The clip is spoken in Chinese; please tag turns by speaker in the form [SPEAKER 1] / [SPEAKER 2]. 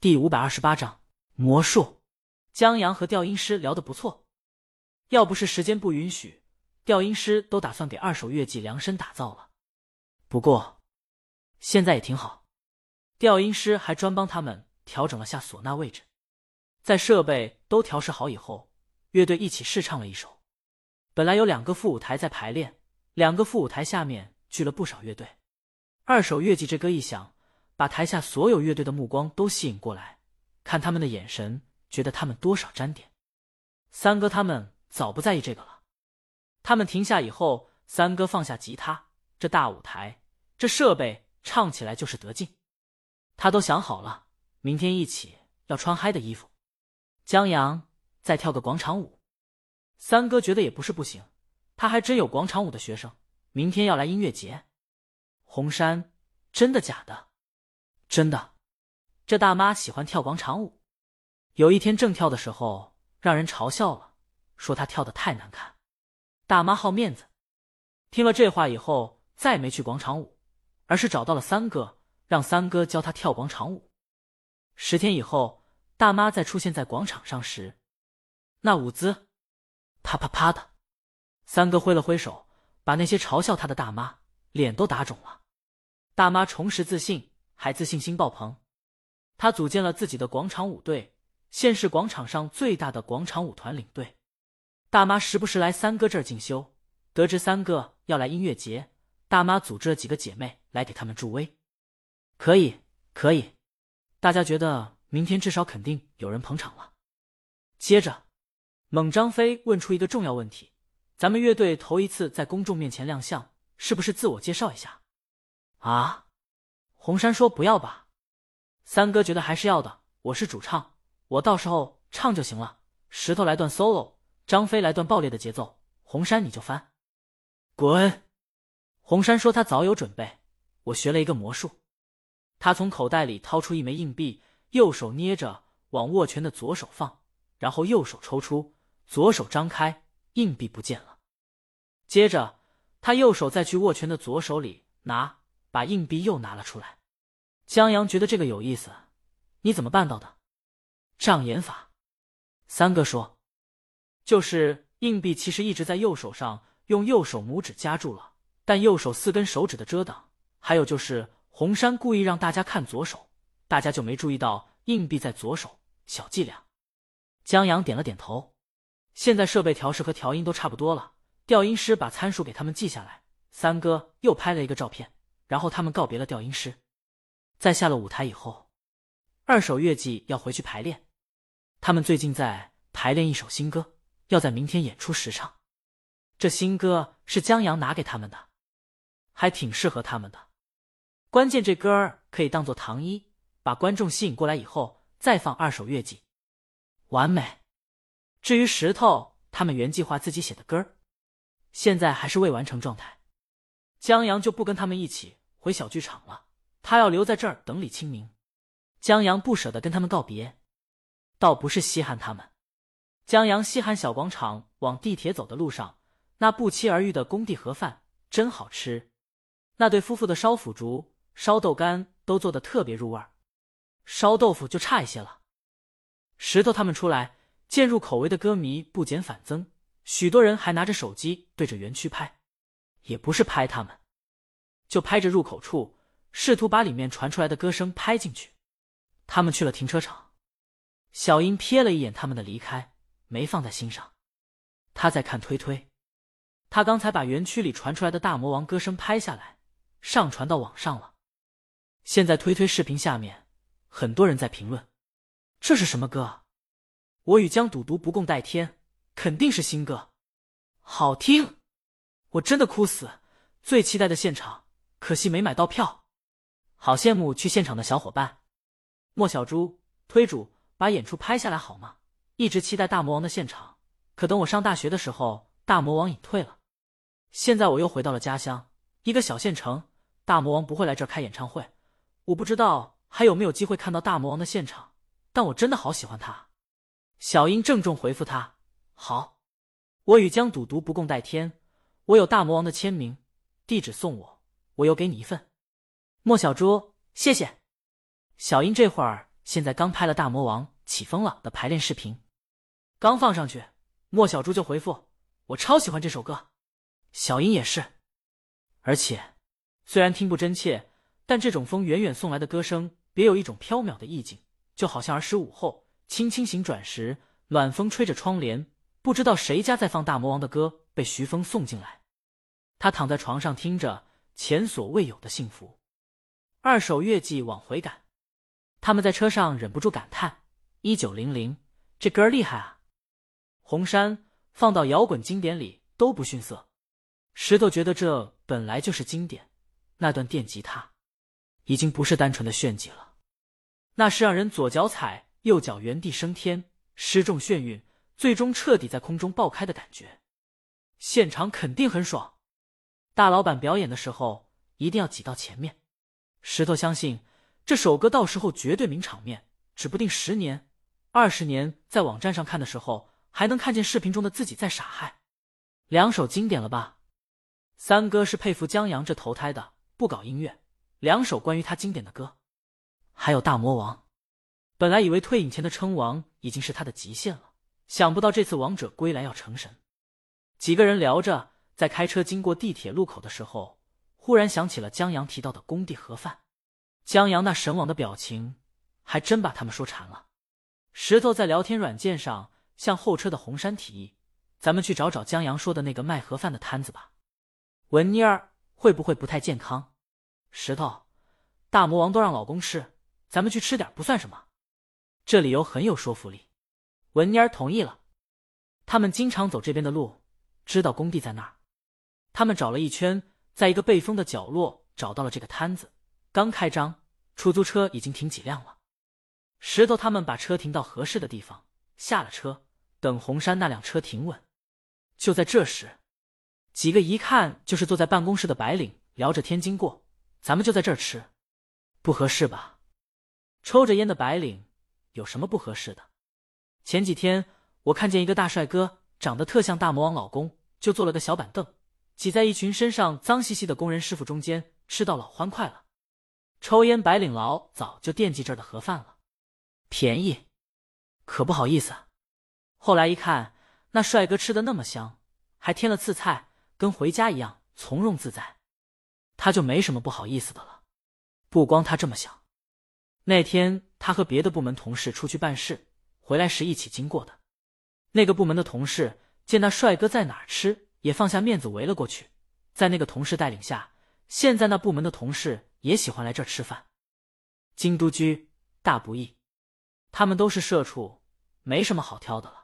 [SPEAKER 1] 第五百二十八章魔术。江阳和调音师聊得不错，要不是时间不允许，调音师都打算给二手乐伎量身打造了。不过现在也挺好，调音师还专帮他们调整了下唢呐位置，在设备都调试好以后，乐队一起试唱了一首。本来有两个副舞台在排练，两个副舞台下面聚了不少乐队。二手乐伎这歌一响。把台下所有乐队的目光都吸引过来，看他们的眼神，觉得他们多少沾点。三哥他们早不在意这个了。他们停下以后，三哥放下吉他，这大舞台，这设备，唱起来就是得劲。他都想好了，明天一起要穿嗨的衣服。江阳再跳个广场舞，三哥觉得也不是不行，他还真有广场舞的学生，明天要来音乐节。红山，真的假的？真的，这大妈喜欢跳广场舞。有一天正跳的时候，让人嘲笑了，说她跳的太难看。大妈好面子，听了这话以后，再没去广场舞，而是找到了三哥，让三哥教她跳广场舞。十天以后，大妈再出现在广场上时，那舞姿，啪啪啪的。三哥挥了挥手，把那些嘲笑他的大妈脸都打肿了。大妈重拾自信。还自信心爆棚，他组建了自己的广场舞队，现是广场上最大的广场舞团领队。大妈时不时来三哥这儿进修，得知三哥要来音乐节，大妈组织了几个姐妹来给他们助威。可以，可以，大家觉得明天至少肯定有人捧场了。接着，猛张飞问出一个重要问题：咱们乐队头一次在公众面前亮相，是不是自我介绍一下？啊？红山说：“不要吧。”三哥觉得还是要的。我是主唱，我到时候唱就行了。石头来段 solo，张飞来段爆裂的节奏，红山你就翻。滚！红山说他早有准备，我学了一个魔术。他从口袋里掏出一枚硬币，右手捏着往握拳的左手放，然后右手抽出，左手张开，硬币不见了。接着他右手再去握拳的左手里拿。把硬币又拿了出来，江阳觉得这个有意思，你怎么办到的？障眼法。三哥说，就是硬币其实一直在右手上，用右手拇指夹住了，但右手四根手指的遮挡，还有就是红山故意让大家看左手，大家就没注意到硬币在左手。小伎俩。江阳点了点头。现在设备调试和调音都差不多了，调音师把参数给他们记下来。三哥又拍了一个照片。然后他们告别了调音师，在下了舞台以后，二手乐伎要回去排练。他们最近在排练一首新歌，要在明天演出时唱。这新歌是江阳拿给他们的，还挺适合他们的。关键这歌儿可以当做糖衣，把观众吸引过来以后再放二手乐伎，完美。至于石头他们原计划自己写的歌儿，现在还是未完成状态，江阳就不跟他们一起。回小剧场了，他要留在这儿等李清明。江阳不舍得跟他们告别，倒不是稀罕他们。江阳稀罕小广场往地铁走的路上，那不期而遇的工地盒饭真好吃。那对夫妇的烧腐竹、烧豆干都做的特别入味儿，烧豆腐就差一些了。石头他们出来，见入口味的歌迷不减反增，许多人还拿着手机对着园区拍，也不是拍他们。就拍着入口处，试图把里面传出来的歌声拍进去。他们去了停车场，小英瞥了一眼他们的离开，没放在心上。他在看推推，他刚才把园区里传出来的大魔王歌声拍下来，上传到网上了。现在推推视频下面，很多人在评论：“这是什么歌？我与江赌毒不共戴天，肯定是新歌，好听！我真的哭死，最期待的现场。”可惜没买到票，好羡慕去现场的小伙伴。莫小猪推主把演出拍下来好吗？一直期待大魔王的现场，可等我上大学的时候，大魔王隐退了。现在我又回到了家乡，一个小县城，大魔王不会来这开演唱会。我不知道还有没有机会看到大魔王的现场，但我真的好喜欢他。小英郑重回复他：“好，我与江赌毒不共戴天，我有大魔王的签名，地址送我。”我又给你一份，莫小猪，谢谢。小英这会儿现在刚拍了《大魔王起风了》的排练视频，刚放上去，莫小猪就回复我超喜欢这首歌，小英也是，而且虽然听不真切，但这种风远远送来的歌声，别有一种飘渺的意境，就好像儿时午后轻轻行转时，暖风吹着窗帘，不知道谁家在放大魔王的歌，被徐峰送进来，他躺在床上听着，前所未有的幸福。二手月季往回赶。他们在车上忍不住感叹：“一九零零，这歌厉害啊！”红山放到摇滚经典里都不逊色。石头觉得这本来就是经典，那段电吉他已经不是单纯的炫技了，那是让人左脚踩，右脚原地升天，失重眩晕，最终彻底在空中爆开的感觉。现场肯定很爽。大老板表演的时候一定要挤到前面。石头相信。这首歌到时候绝对名场面，指不定十年、二十年在网站上看的时候，还能看见视频中的自己在傻嗨。两首经典了吧？三哥是佩服江阳这投胎的，不搞音乐，两首关于他经典的歌，还有大魔王。本来以为退隐前的称王已经是他的极限了，想不到这次王者归来要成神。几个人聊着，在开车经过地铁路口的时候，忽然想起了江阳提到的工地盒饭。江阳那神往的表情，还真把他们说馋了。石头在聊天软件上向后车的红山提议：“咱们去找找江阳说的那个卖盒饭的摊子吧。”文妮儿会不会不太健康？石头，大魔王都让老公吃，咱们去吃点不算什么。这理由很有说服力。文妮儿同意了。他们经常走这边的路，知道工地在那儿。他们找了一圈，在一个背风的角落找到了这个摊子。刚开张。出租车已经停几辆了，石头他们把车停到合适的地方，下了车，等红山那辆车停稳。就在这时，几个一看就是坐在办公室的白领聊着天经过，咱们就在这儿吃，不合适吧？抽着烟的白领有什么不合适的？前几天我看见一个大帅哥，长得特像大魔王老公，就坐了个小板凳，挤在一群身上脏兮兮的工人师傅中间，吃到老欢快了。抽烟白领老早就惦记这儿的盒饭了，便宜，可不好意思。后来一看，那帅哥吃的那么香，还添了次菜，跟回家一样从容自在，他就没什么不好意思的了。不光他这么想，那天他和别的部门同事出去办事，回来时一起经过的，那个部门的同事见那帅哥在哪儿吃，也放下面子围了过去。在那个同事带领下，现在那部门的同事。也喜欢来这儿吃饭。京都居大不易，他们都是社畜，没什么好挑的了。